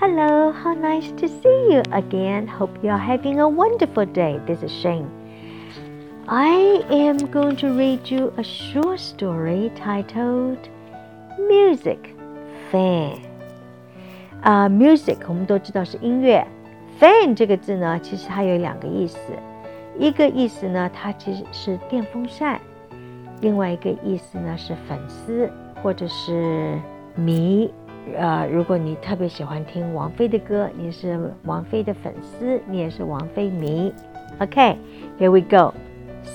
Hello, how nice to see you again. Hope you are having a wonderful day. This is Shane. I am going to read you a short story titled Music Fan. 啊、uh,，music 我们都知道是音乐，fan 这个字呢，其实它有两个意思。一个意思呢，它其实是电风扇；另外一个意思呢是粉丝或者是迷。 呃，如果你特别喜欢听王菲的歌，你是王菲的粉丝，你也是王菲迷。Okay, here we go.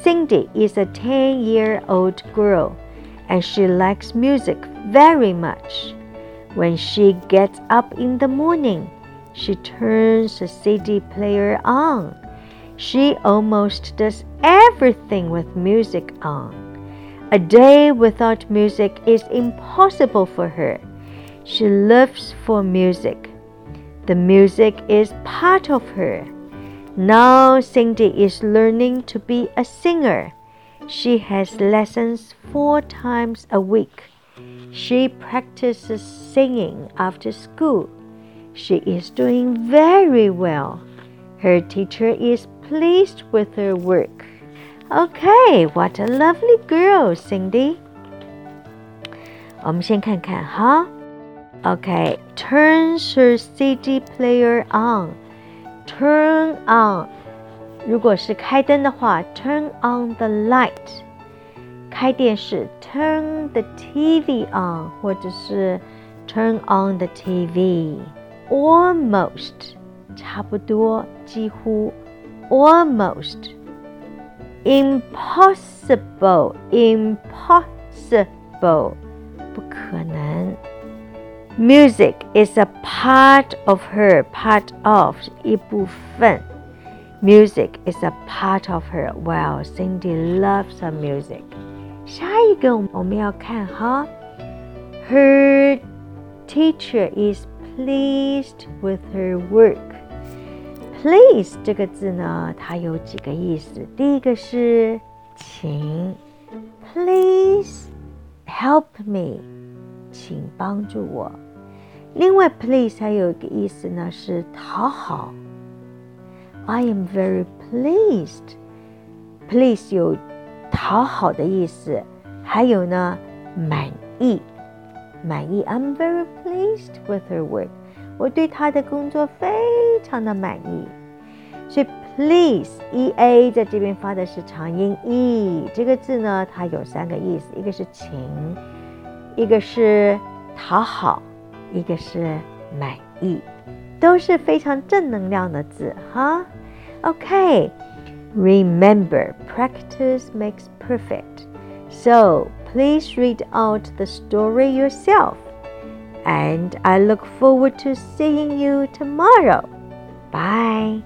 Cindy is a 10 year old girl and she likes music very much. When she gets up in the morning, she turns the CD player on. She almost does everything with music on. A day without music is impossible for her. She lives for music. The music is part of her. Now Cindy is learning to be a singer. She has lessons four times a week. She practices singing after school. She is doing very well. Her teacher is pleased with her work. Okay, what a lovely girl, Cindy. 我们先看看哈。 Okay, turns her CD player on. Turn on. 如果是开灯的话，turn on the light。开电视，turn the TV on，或者是 turn on the TV。Almost，差不多，几乎。Almost。Impossible，impossible，不可能。 Music is a part of her, part of 一部分。Music is a part of her. Well, Cindy loves her music. 下一个我们要看哈，Her teacher is pleased with her work. Please 这个字呢，它有几个意思。第一个是请，Please help me，请帮助我。 另外，please 还有一个意思呢，是讨好。I am very pleased. Please 有讨好的意思，还有呢，满意，满意。I'm very pleased with her work. 我对她的工作非常的满意。所以，please e a 在这边发的是长音 e，这个字呢，它有三个意思，一个是请，一个是讨好。一个是满意，都是非常正能量的字哈。Okay, remember practice makes perfect. So please read out the story yourself. And I look forward to seeing you tomorrow. Bye.